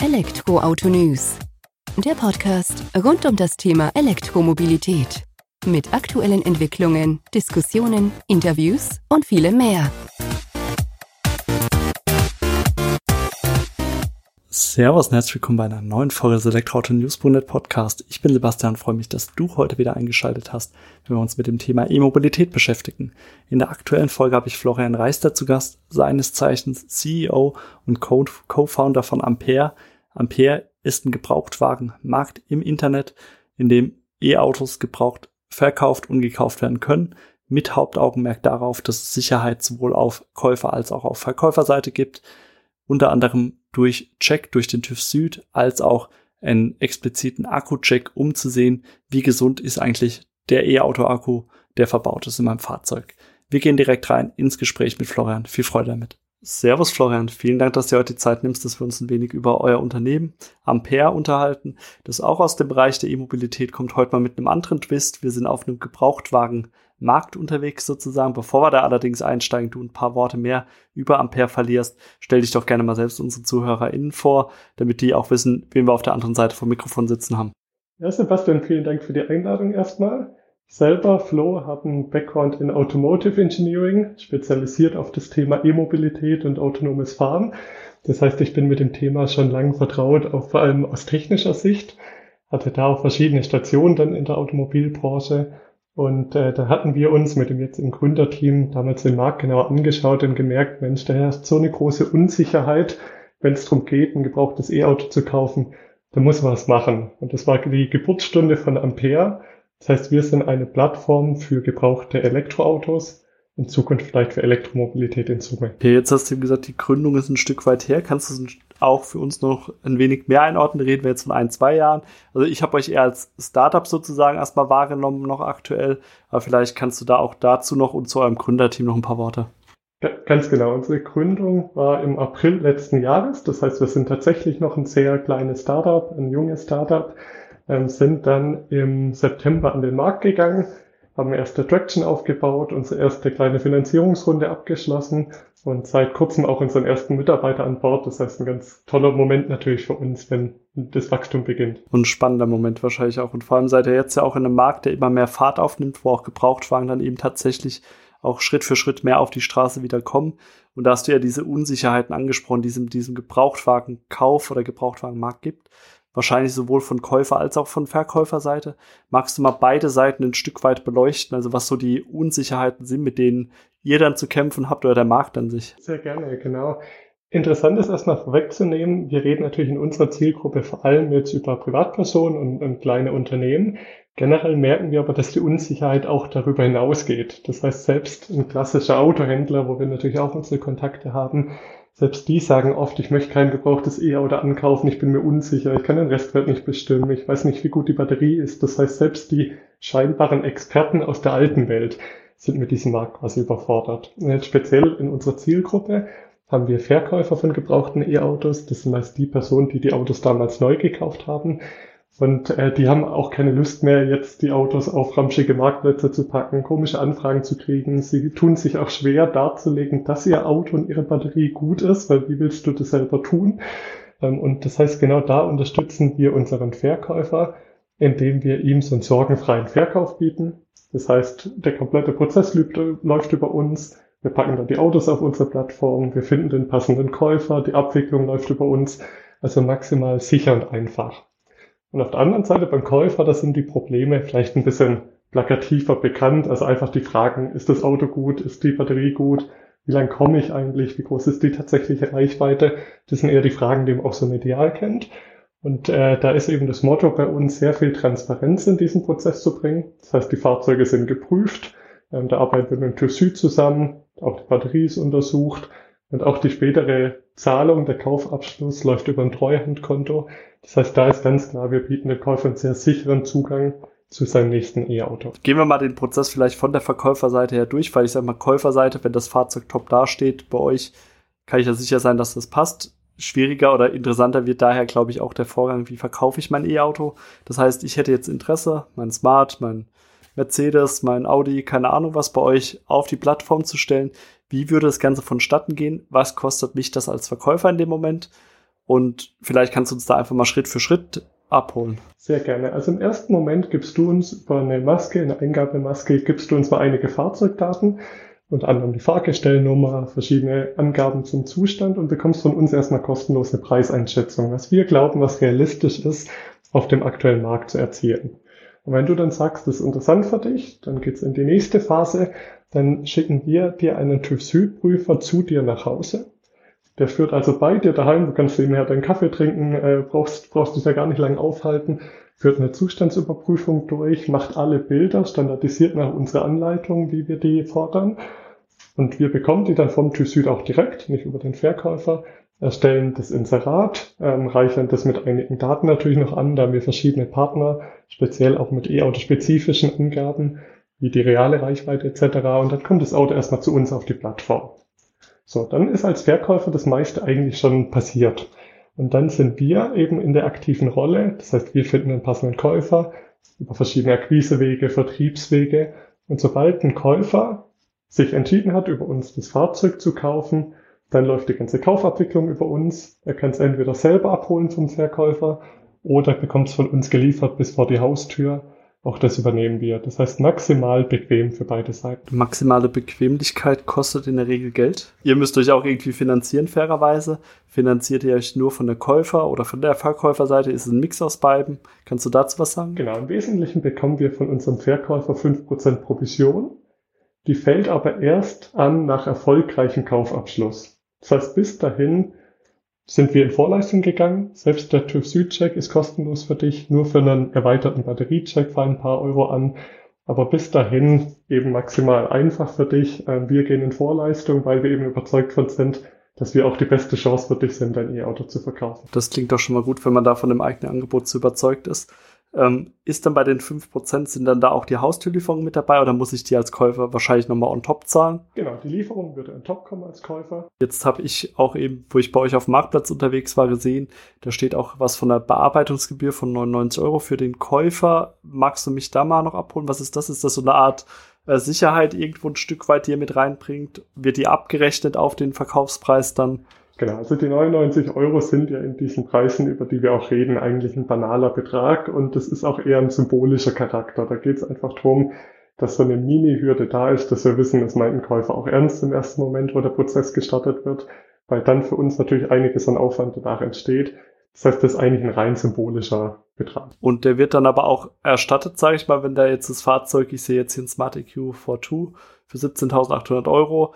Elektroauto News. Der Podcast rund um das Thema Elektromobilität. Mit aktuellen Entwicklungen, Diskussionen, Interviews und vielem mehr. Servus und herzlich willkommen bei einer neuen Folge des Elektroauto News.net Podcast. Ich bin Sebastian freue mich, dass du heute wieder eingeschaltet hast, wenn wir uns mit dem Thema E-Mobilität beschäftigen. In der aktuellen Folge habe ich Florian Reister zu Gast, seines Zeichens CEO und Co-Founder von Ampere. Ampere ist ein Gebrauchtwagenmarkt im Internet, in dem E-Autos gebraucht verkauft und gekauft werden können, mit Hauptaugenmerk darauf, dass es Sicherheit sowohl auf Käufer- als auch auf Verkäuferseite gibt unter anderem durch Check durch den TÜV Süd als auch einen expliziten Akku-Check, um zu sehen, wie gesund ist eigentlich der E-Auto-Akku, der verbaut ist in meinem Fahrzeug. Wir gehen direkt rein ins Gespräch mit Florian. Viel Freude damit. Servus Florian, vielen Dank, dass du heute die Zeit nimmst, dass wir uns ein wenig über euer Unternehmen Ampere unterhalten, das auch aus dem Bereich der E-Mobilität kommt, heute mal mit einem anderen Twist. Wir sind auf einem Gebrauchtwagen Markt unterwegs sozusagen. Bevor wir da allerdings einsteigen, du ein paar Worte mehr über Ampere verlierst, stell dich doch gerne mal selbst unsere ZuhörerInnen vor, damit die auch wissen, wen wir auf der anderen Seite vom Mikrofon sitzen haben. Ja, Sebastian, vielen Dank für die Einladung erstmal. Selber, Flo, habe einen Background in Automotive Engineering, spezialisiert auf das Thema E-Mobilität und autonomes Fahren. Das heißt, ich bin mit dem Thema schon lange vertraut, auch vor allem aus technischer Sicht. Hatte da auch verschiedene Stationen dann in der Automobilbranche und äh, da hatten wir uns mit dem jetzigen Gründerteam damals den Markt genauer angeschaut und gemerkt, Mensch, da herrscht so eine große Unsicherheit, wenn es darum geht, ein gebrauchtes E-Auto zu kaufen, da muss man was machen. Und das war die Geburtsstunde von Ampere. Das heißt, wir sind eine Plattform für gebrauchte Elektroautos, in Zukunft vielleicht für Elektromobilität in Summe. Okay, jetzt hast du gesagt, die Gründung ist ein Stück weit her. Kannst du auch für uns noch ein wenig mehr einordnen? Reden wir jetzt von ein, zwei Jahren. Also ich habe euch eher als Startup sozusagen erstmal wahrgenommen, noch aktuell. Aber vielleicht kannst du da auch dazu noch und zu eurem Gründerteam noch ein paar Worte. Ganz genau. Unsere Gründung war im April letzten Jahres. Das heißt, wir sind tatsächlich noch ein sehr kleines Startup, ein junges Startup, ähm, sind dann im September an den Markt gegangen haben erste Traction aufgebaut, unsere erste kleine Finanzierungsrunde abgeschlossen und seit kurzem auch unseren ersten Mitarbeiter an Bord. Das heißt, ein ganz toller Moment natürlich für uns, wenn das Wachstum beginnt. Und ein spannender Moment wahrscheinlich auch. Und vor allem seid ihr jetzt ja auch in einem Markt, der immer mehr Fahrt aufnimmt, wo auch Gebrauchtwagen dann eben tatsächlich auch Schritt für Schritt mehr auf die Straße wieder kommen. Und da hast du ja diese Unsicherheiten angesprochen, die es in diesem Gebrauchtwagenkauf oder Gebrauchtwagenmarkt gibt wahrscheinlich sowohl von Käufer als auch von Verkäuferseite. Magst du mal beide Seiten ein Stück weit beleuchten, also was so die Unsicherheiten sind, mit denen ihr dann zu kämpfen habt oder der Markt an sich? Sehr gerne, genau. Interessant ist erstmal vorwegzunehmen, wir reden natürlich in unserer Zielgruppe vor allem jetzt über Privatpersonen und, und kleine Unternehmen. Generell merken wir aber, dass die Unsicherheit auch darüber hinausgeht. Das heißt, selbst ein klassischer Autohändler, wo wir natürlich auch unsere Kontakte haben, selbst die sagen oft, ich möchte kein gebrauchtes E-Auto ankaufen, ich bin mir unsicher, ich kann den Restwert nicht bestimmen, ich weiß nicht, wie gut die Batterie ist. Das heißt, selbst die scheinbaren Experten aus der alten Welt sind mit diesem Markt quasi überfordert. Und jetzt speziell in unserer Zielgruppe haben wir Verkäufer von gebrauchten E-Autos. Das sind meist die Personen, die die Autos damals neu gekauft haben und äh, die haben auch keine Lust mehr, jetzt die Autos auf ramschige Marktplätze zu packen, komische Anfragen zu kriegen. Sie tun sich auch schwer darzulegen, dass ihr Auto und ihre Batterie gut ist, weil wie willst du das selber tun? Ähm, und das heißt, genau da unterstützen wir unseren Verkäufer, indem wir ihm so einen sorgenfreien Verkauf bieten. Das heißt, der komplette Prozess läuft über uns. Wir packen dann die Autos auf unsere Plattform, wir finden den passenden Käufer, die Abwicklung läuft über uns. Also maximal sicher und einfach. Und auf der anderen Seite beim Käufer, da sind die Probleme vielleicht ein bisschen plakativer bekannt. Also einfach die Fragen, ist das Auto gut, ist die Batterie gut, wie lang komme ich eigentlich, wie groß ist die tatsächliche Reichweite? Das sind eher die Fragen, die man auch so medial kennt. Und äh, da ist eben das Motto bei uns, sehr viel Transparenz in diesen Prozess zu bringen. Das heißt, die Fahrzeuge sind geprüft, ähm, da arbeiten wir mit dem TÜV Süd zusammen, auch die Batterie ist untersucht und auch die spätere Zahlung, der Kaufabschluss läuft über ein Treuhandkonto. Das heißt, da ist ganz klar, wir bieten den Käufer einen sehr sicheren Zugang zu seinem nächsten E-Auto. Gehen wir mal den Prozess vielleicht von der Verkäuferseite her durch, weil ich sage mal, Käuferseite, wenn das Fahrzeug top dasteht bei euch, kann ich ja sicher sein, dass das passt. Schwieriger oder interessanter wird daher, glaube ich, auch der Vorgang, wie verkaufe ich mein E-Auto. Das heißt, ich hätte jetzt Interesse, mein Smart, mein Mercedes, mein Audi, keine Ahnung was bei euch auf die Plattform zu stellen. Wie würde das Ganze vonstatten gehen? Was kostet mich das als Verkäufer in dem Moment? Und vielleicht kannst du uns da einfach mal Schritt für Schritt abholen. Sehr gerne. Also im ersten Moment gibst du uns über eine Maske, eine Eingabemaske, gibst du uns mal einige Fahrzeugdaten, unter anderem die Fahrgestellnummer, verschiedene Angaben zum Zustand und bekommst von uns erstmal kostenlos eine Preiseinschätzung, was wir glauben, was realistisch ist, auf dem aktuellen Markt zu erzielen. Und wenn du dann sagst, das ist interessant für dich, dann geht's in die nächste Phase, dann schicken wir dir einen TÜV-Süd-Prüfer zu dir nach Hause. Der führt also bei dir daheim, du kannst nebenher deinen Kaffee trinken, äh, brauchst, brauchst dich ja gar nicht lange aufhalten, führt eine Zustandsüberprüfung durch, macht alle Bilder, standardisiert nach unserer Anleitung, wie wir die fordern. Und wir bekommen die dann vom TÜV Süd auch direkt, nicht über den Verkäufer, erstellen das Inserat, ähm, reichern das mit einigen Daten natürlich noch an, da haben wir verschiedene Partner, speziell auch mit E-Auto-spezifischen Angaben, wie die reale Reichweite etc. Und dann kommt das Auto erstmal zu uns auf die Plattform. So, dann ist als Verkäufer das meiste eigentlich schon passiert. Und dann sind wir eben in der aktiven Rolle. Das heißt, wir finden einen passenden Käufer über verschiedene Akquisewege, Vertriebswege. Und sobald ein Käufer sich entschieden hat, über uns das Fahrzeug zu kaufen, dann läuft die ganze Kaufabwicklung über uns. Er kann es entweder selber abholen vom Verkäufer oder bekommt es von uns geliefert bis vor die Haustür. Auch das übernehmen wir. Das heißt maximal bequem für beide Seiten. Maximale Bequemlichkeit kostet in der Regel Geld. Ihr müsst euch auch irgendwie finanzieren, fairerweise. Finanziert ihr euch nur von der Käufer- oder von der Verkäuferseite? Ist es ein Mix aus beiden? Kannst du dazu was sagen? Genau, im Wesentlichen bekommen wir von unserem Verkäufer 5% Provision. Die fällt aber erst an nach erfolgreichem Kaufabschluss. Das heißt, bis dahin sind wir in Vorleistung gegangen. Selbst der TÜV Süd-Check ist kostenlos für dich. Nur für einen erweiterten Batteriecheck fallen ein paar Euro an. Aber bis dahin eben maximal einfach für dich. Ähm, wir gehen in Vorleistung, weil wir eben überzeugt von sind, dass wir auch die beste Chance für dich sind, dein E-Auto zu verkaufen. Das klingt doch schon mal gut, wenn man da von dem eigenen Angebot so überzeugt ist. Ähm, ist dann bei den 5%, sind dann da auch die Haustürlieferungen mit dabei oder muss ich die als Käufer wahrscheinlich nochmal on top zahlen? Genau, die Lieferung würde on top kommen als Käufer. Jetzt habe ich auch eben, wo ich bei euch auf dem Marktplatz unterwegs war, gesehen, da steht auch was von der Bearbeitungsgebühr von 99 Euro für den Käufer. Magst du mich da mal noch abholen? Was ist das? Ist das so eine Art äh, Sicherheit irgendwo ein Stück weit, die ihr mit reinbringt? Wird die abgerechnet auf den Verkaufspreis dann? Genau, also die 99 Euro sind ja in diesen Preisen, über die wir auch reden, eigentlich ein banaler Betrag und das ist auch eher ein symbolischer Charakter. Da geht es einfach darum, dass so eine Mini-Hürde da ist, dass wir wissen, es meint ein Käufer auch ernst im ersten Moment, wo der Prozess gestartet wird, weil dann für uns natürlich einiges an Aufwand danach entsteht. Das heißt, das ist eigentlich ein rein symbolischer Betrag. Und der wird dann aber auch erstattet, sage ich mal, wenn da jetzt das Fahrzeug, ich sehe jetzt hier ein Smart EQ 42 für 17.800 Euro,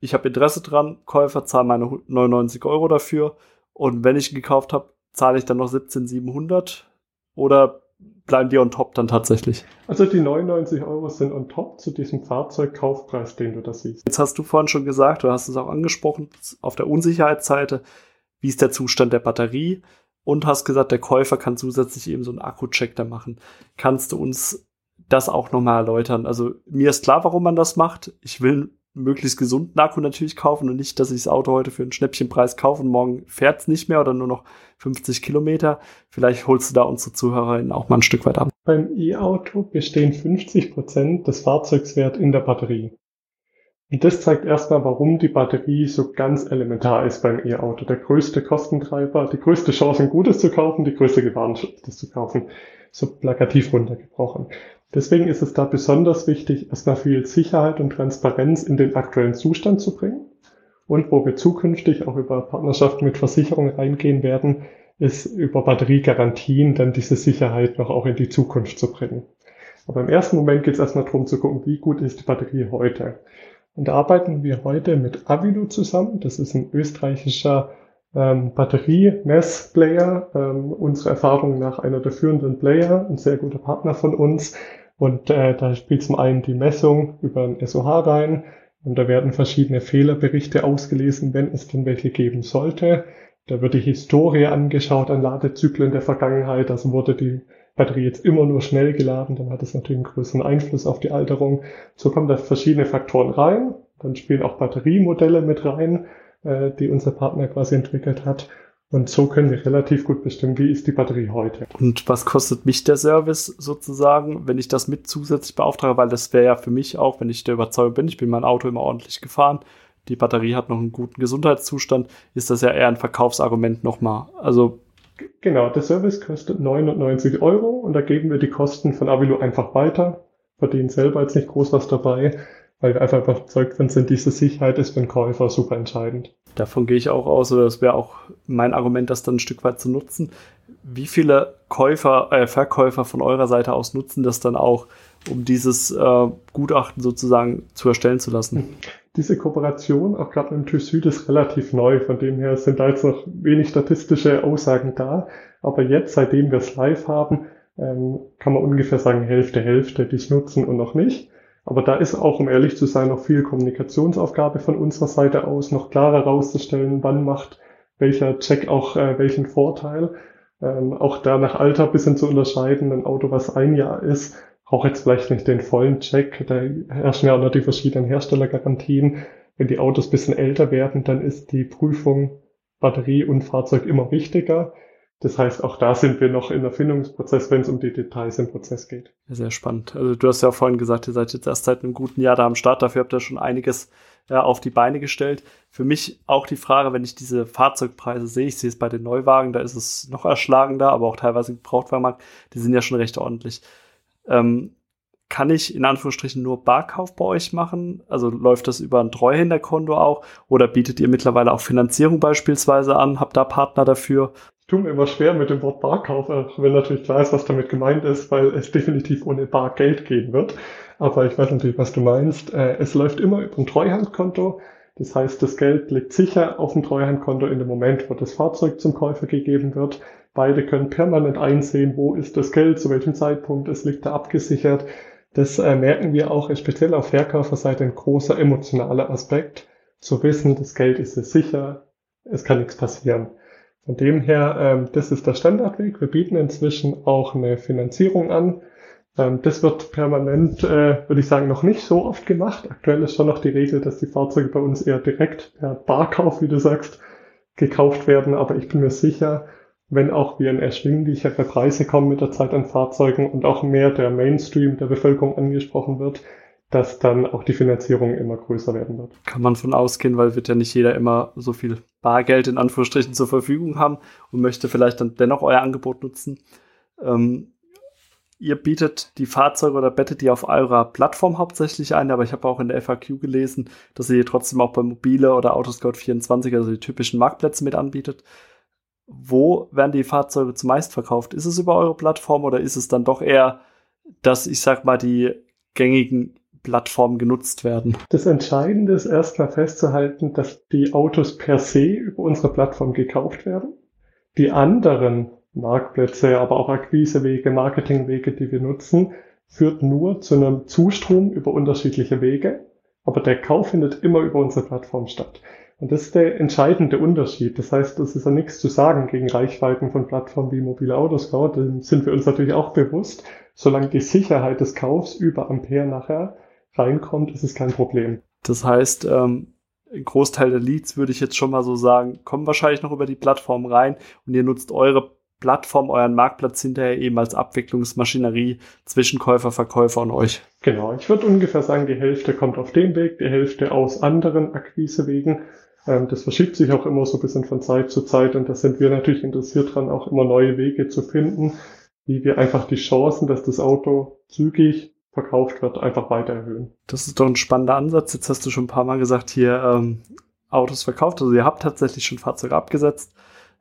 ich habe Interesse dran, Käufer zahlen meine 99 Euro dafür und wenn ich ihn gekauft habe, zahle ich dann noch 17,700 oder bleiben die on top dann tatsächlich? Also die 99 Euro sind on top zu diesem Fahrzeugkaufpreis, den du da siehst. Jetzt hast du vorhin schon gesagt, du hast es auch angesprochen, auf der Unsicherheitsseite, wie ist der Zustand der Batterie und hast gesagt, der Käufer kann zusätzlich eben so einen Akku-Check da machen. Kannst du uns das auch nochmal erläutern? Also mir ist klar, warum man das macht. Ich will möglichst gesunden Akku natürlich kaufen und nicht, dass ich das Auto heute für einen Schnäppchenpreis kaufe und morgen fährt es nicht mehr oder nur noch 50 Kilometer. Vielleicht holst du da unsere ZuhörerInnen auch mal ein Stück weit ab. Beim E-Auto bestehen 50 Prozent des Fahrzeugswerts in der Batterie. Und das zeigt erstmal, warum die Batterie so ganz elementar ist beim E-Auto. Der größte Kostentreiber, die größte Chance, ein gutes zu kaufen, die größte Gefahr, das zu kaufen. So plakativ runtergebrochen. Deswegen ist es da besonders wichtig, erstmal viel Sicherheit und Transparenz in den aktuellen Zustand zu bringen. Und wo wir zukünftig auch über Partnerschaften mit Versicherungen reingehen werden, ist über Batteriegarantien dann diese Sicherheit noch auch in die Zukunft zu bringen. Aber im ersten Moment geht es erstmal darum zu gucken, wie gut ist die Batterie heute. Und da arbeiten wir heute mit Avilu zusammen. Das ist ein österreichischer ähm, Batterie-Mess-Player. Ähm, unsere Erfahrung nach einer der führenden Player, ein sehr guter Partner von uns, und äh, da spielt zum einen die Messung über ein SOH rein und da werden verschiedene Fehlerberichte ausgelesen, wenn es denn welche geben sollte. Da wird die Historie angeschaut an Ladezyklen der Vergangenheit. Also wurde die Batterie jetzt immer nur schnell geladen, dann hat es natürlich einen größeren Einfluss auf die Alterung. So kommen da verschiedene Faktoren rein. Dann spielen auch Batteriemodelle mit rein, äh, die unser Partner quasi entwickelt hat. Und so können wir relativ gut bestimmen, wie ist die Batterie heute. Und was kostet mich der Service sozusagen, wenn ich das mit zusätzlich beauftrage? Weil das wäre ja für mich auch, wenn ich der Überzeugung bin, ich bin mein Auto immer ordentlich gefahren, die Batterie hat noch einen guten Gesundheitszustand, ist das ja eher ein Verkaufsargument nochmal. Also Genau, der Service kostet 99 Euro und da geben wir die Kosten von Avilo einfach weiter, verdienen selber jetzt nicht groß was dabei, weil wir einfach überzeugt sind, diese Sicherheit ist für den Käufer super entscheidend. Davon gehe ich auch aus, oder das wäre auch mein Argument, das dann ein Stück weit zu nutzen. Wie viele Käufer, äh, Verkäufer von eurer Seite aus nutzen das dann auch, um dieses äh, Gutachten sozusagen zu erstellen zu lassen? Diese Kooperation, auch gerade mit dem TÜV Süd, ist relativ neu. Von dem her sind da jetzt noch wenig statistische Aussagen da. Aber jetzt, seitdem wir es live haben, ähm, kann man ungefähr sagen, Hälfte, Hälfte, die es nutzen und noch nicht. Aber da ist auch, um ehrlich zu sein, noch viel Kommunikationsaufgabe von unserer Seite aus, noch klarer herauszustellen, wann macht welcher Check auch äh, welchen Vorteil. Ähm, auch da nach Alter bisschen zu unterscheiden, ein Auto, was ein Jahr ist, braucht jetzt vielleicht nicht den vollen Check. Da herrschen ja auch noch die verschiedenen Herstellergarantien. Wenn die Autos bisschen älter werden, dann ist die Prüfung Batterie und Fahrzeug immer wichtiger. Das heißt, auch da sind wir noch im Erfindungsprozess, wenn es um die Details im Prozess geht. Sehr spannend. Also du hast ja vorhin gesagt, ihr seid jetzt erst seit einem guten Jahr da am Start. Dafür habt ihr schon einiges äh, auf die Beine gestellt. Für mich auch die Frage, wenn ich diese Fahrzeugpreise sehe, ich sehe es bei den Neuwagen, da ist es noch erschlagender, aber auch teilweise im Gebrauchtwagenmarkt, die sind ja schon recht ordentlich. Ähm, kann ich in Anführungsstrichen nur Barkauf bei euch machen? Also läuft das über ein Treuhänderkonto auch? Oder bietet ihr mittlerweile auch Finanzierung beispielsweise an? Habt da Partner dafür? Tue mir immer schwer mit dem Wort Barkauf, wenn natürlich klar ist, was damit gemeint ist, weil es definitiv ohne Bargeld gehen wird. Aber ich weiß natürlich, was du meinst. Äh, es läuft immer über ein Treuhandkonto. Das heißt, das Geld liegt sicher auf dem Treuhandkonto in dem Moment, wo das Fahrzeug zum Käufer gegeben wird. Beide können permanent einsehen, wo ist das Geld, zu welchem Zeitpunkt, es liegt da abgesichert. Das äh, merken wir auch, speziell auf Verkäuferseite, ein großer emotionaler Aspekt, zu wissen, das Geld ist sicher, es kann nichts passieren. Von dem her, ähm, das ist der Standardweg. Wir bieten inzwischen auch eine Finanzierung an. Ähm, das wird permanent, äh, würde ich sagen, noch nicht so oft gemacht. Aktuell ist schon noch die Regel, dass die Fahrzeuge bei uns eher direkt per Barkauf, wie du sagst, gekauft werden. Aber ich bin mir sicher, wenn auch wir in erschwinglichere Preise kommen mit der Zeit an Fahrzeugen und auch mehr der Mainstream der Bevölkerung angesprochen wird, dass dann auch die Finanzierung immer größer werden wird. Kann man von ausgehen, weil wird ja nicht jeder immer so viel Bargeld in Anführungsstrichen zur Verfügung haben und möchte vielleicht dann dennoch euer Angebot nutzen. Ähm, ihr bietet die Fahrzeuge oder bettet die auf eurer Plattform hauptsächlich ein, aber ich habe auch in der FAQ gelesen, dass ihr trotzdem auch bei Mobile oder Autoscout24, also die typischen Marktplätze mit anbietet. Wo werden die Fahrzeuge zumeist verkauft? Ist es über eure Plattform oder ist es dann doch eher, dass ich sag mal die gängigen Plattformen genutzt werden. Das Entscheidende ist erstmal festzuhalten, dass die Autos per se über unsere Plattform gekauft werden. Die anderen Marktplätze, aber auch Akquisewege, Marketingwege, die wir nutzen, führt nur zu einem Zustrom über unterschiedliche Wege. Aber der Kauf findet immer über unsere Plattform statt. Und das ist der entscheidende Unterschied. Das heißt, es ist ja nichts zu sagen gegen Reichweiten von Plattformen wie mobile Autoscout. Dem sind wir uns natürlich auch bewusst. Solange die Sicherheit des Kaufs über Ampere nachher reinkommt, ist es kein Problem. Das heißt, ähm, ein Großteil der Leads, würde ich jetzt schon mal so sagen, kommen wahrscheinlich noch über die Plattform rein und ihr nutzt eure Plattform, euren Marktplatz hinterher eben als Abwicklungsmaschinerie zwischen Käufer, Verkäufer und euch. Genau, ich würde ungefähr sagen, die Hälfte kommt auf den Weg, die Hälfte aus anderen Akquisewegen. Ähm, das verschiebt sich auch immer so ein bisschen von Zeit zu Zeit und da sind wir natürlich interessiert dran, auch immer neue Wege zu finden, wie wir einfach die Chancen, dass das Auto zügig verkauft wird, einfach weiter erhöhen. Das ist doch ein spannender Ansatz. Jetzt hast du schon ein paar Mal gesagt, hier ähm, Autos verkauft. Also ihr habt tatsächlich schon Fahrzeuge abgesetzt.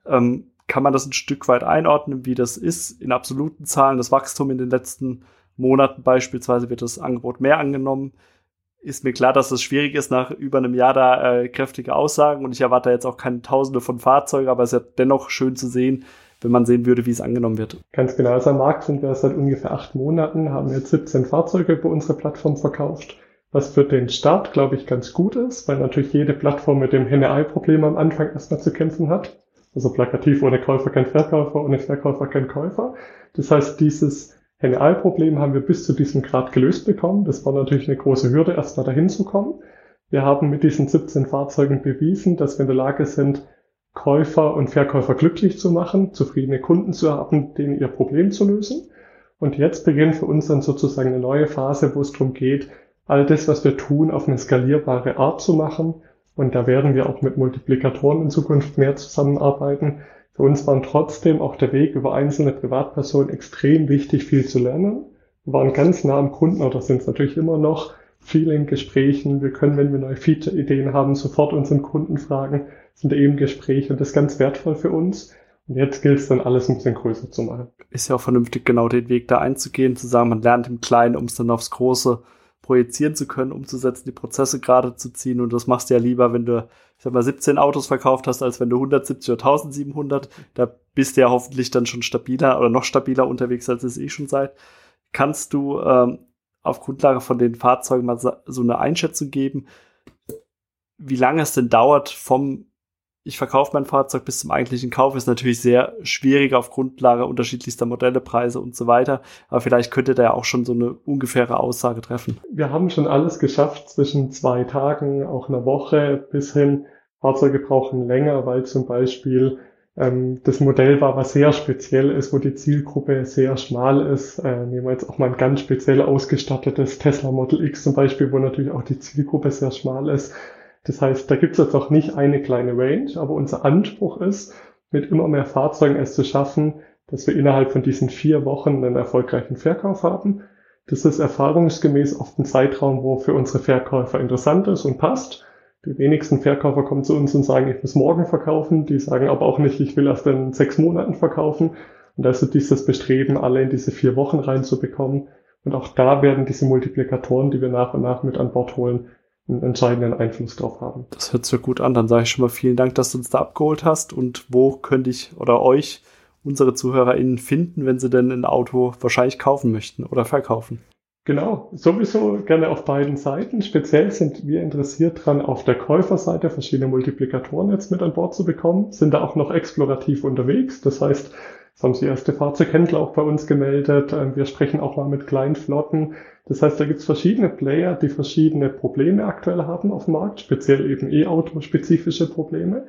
Ähm, kann man das ein Stück weit einordnen, wie das ist in absoluten Zahlen? Das Wachstum in den letzten Monaten beispielsweise wird das Angebot mehr angenommen. Ist mir klar, dass es schwierig ist, nach über einem Jahr da äh, kräftige Aussagen und ich erwarte jetzt auch keine Tausende von Fahrzeugen, aber es ist ja dennoch schön zu sehen, wenn man sehen würde, wie es angenommen wird. Ganz genau. Also am Markt sind wir seit ungefähr acht Monaten, haben jetzt 17 Fahrzeuge über unsere Plattform verkauft, was für den Start, glaube ich, ganz gut ist, weil natürlich jede Plattform mit dem Henne-Ei-Problem am Anfang erstmal zu kämpfen hat. Also plakativ, ohne Käufer kein Verkäufer, ohne Verkäufer kein Käufer. Das heißt, dieses Henne-Ei-Problem haben wir bis zu diesem Grad gelöst bekommen. Das war natürlich eine große Hürde, erstmal dahin zu kommen. Wir haben mit diesen 17 Fahrzeugen bewiesen, dass wir in der Lage sind, Käufer und Verkäufer glücklich zu machen, zufriedene Kunden zu haben, denen ihr Problem zu lösen. Und jetzt beginnt für uns dann sozusagen eine neue Phase, wo es darum geht, all das, was wir tun, auf eine skalierbare Art zu machen Und da werden wir auch mit Multiplikatoren in Zukunft mehr zusammenarbeiten. Für uns war trotzdem auch der Weg über einzelne Privatpersonen extrem wichtig, viel zu lernen. Wir waren ganz nah am Kunden, oder sind es natürlich immer noch, viel in Gesprächen. Wir können, wenn wir neue Feature-Ideen haben, sofort unseren Kunden fragen, sind eben Gespräche und das ist ganz wertvoll für uns. Und jetzt gilt es dann alles ein bisschen größer zu machen. Ist ja auch vernünftig, genau den Weg da einzugehen, zu sagen, man lernt im Kleinen, um es dann aufs Große projizieren zu können, umzusetzen, die Prozesse gerade zu ziehen. Und das machst du ja lieber, wenn du, ich sag mal, 17 Autos verkauft hast, als wenn du 170 oder 1700. Da bist du ja hoffentlich dann schon stabiler oder noch stabiler unterwegs, als es eh schon seid. Kannst du ähm, auf Grundlage von den Fahrzeugen mal so eine Einschätzung geben, wie lange es denn dauert vom ich verkaufe mein Fahrzeug bis zum eigentlichen Kauf, ist natürlich sehr schwierig auf Grundlage unterschiedlichster Modelle, Preise und so weiter. Aber vielleicht könnte der auch schon so eine ungefähre Aussage treffen. Wir haben schon alles geschafft zwischen zwei Tagen, auch einer Woche bis hin. Fahrzeuge brauchen länger, weil zum Beispiel das Modell war, was sehr speziell ist, wo die Zielgruppe sehr schmal ist. Äh, nehmen wir jetzt auch mal ein ganz speziell ausgestattetes Tesla Model X zum Beispiel, wo natürlich auch die Zielgruppe sehr schmal ist. Das heißt, da gibt es jetzt auch nicht eine kleine Range, aber unser Anspruch ist, mit immer mehr Fahrzeugen es zu schaffen, dass wir innerhalb von diesen vier Wochen einen erfolgreichen Verkauf haben. Das ist erfahrungsgemäß oft ein Zeitraum, wo für unsere Verkäufer interessant ist und passt. Die wenigsten Verkäufer kommen zu uns und sagen, ich muss morgen verkaufen. Die sagen aber auch nicht, ich will erst in sechs Monaten verkaufen. Und ist dieses Bestreben, alle in diese vier Wochen reinzubekommen. Und auch da werden diese Multiplikatoren, die wir nach und nach mit an Bord holen, einen entscheidenden Einfluss drauf haben. Das hört sich gut an. Dann sage ich schon mal vielen Dank, dass du uns da abgeholt hast. Und wo könnte ich oder euch, unsere ZuhörerInnen, finden, wenn sie denn ein Auto wahrscheinlich kaufen möchten oder verkaufen? Genau, sowieso gerne auf beiden Seiten. Speziell sind wir interessiert dran, auf der Käuferseite verschiedene Multiplikatoren jetzt mit an Bord zu bekommen, sind da auch noch explorativ unterwegs. Das heißt, es haben sich erste Fahrzeughändler auch bei uns gemeldet. Ähm, wir sprechen auch mal mit kleinen Flotten. Das heißt, da gibt es verschiedene Player, die verschiedene Probleme aktuell haben auf dem Markt, speziell eben E-Auto-spezifische Probleme.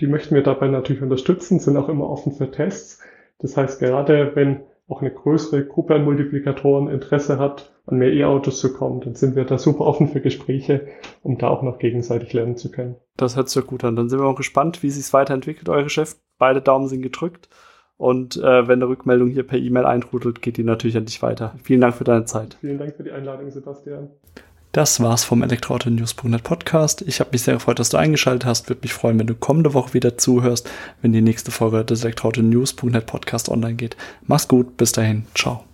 Die möchten wir dabei natürlich unterstützen, sind auch immer offen für Tests. Das heißt, gerade wenn auch eine größere Gruppe an Multiplikatoren Interesse hat, an mehr E-Autos zu kommen, dann sind wir da super offen für Gespräche, um da auch noch gegenseitig lernen zu können. Das hört sich gut an. Dann sind wir auch gespannt, wie sich es weiterentwickelt, euer Geschäft. Beide Daumen sind gedrückt. Und äh, wenn eine Rückmeldung hier per E-Mail eintrudelt, geht die natürlich an dich weiter. Vielen Dank für deine Zeit. Vielen Dank für die Einladung, Sebastian. Das war's vom Elektroauto-News.net Podcast. Ich habe mich sehr gefreut, dass du eingeschaltet hast. Würde mich freuen, wenn du kommende Woche wieder zuhörst, wenn die nächste Folge des Elektroauto-News.net Podcast online geht. Mach's gut, bis dahin, ciao.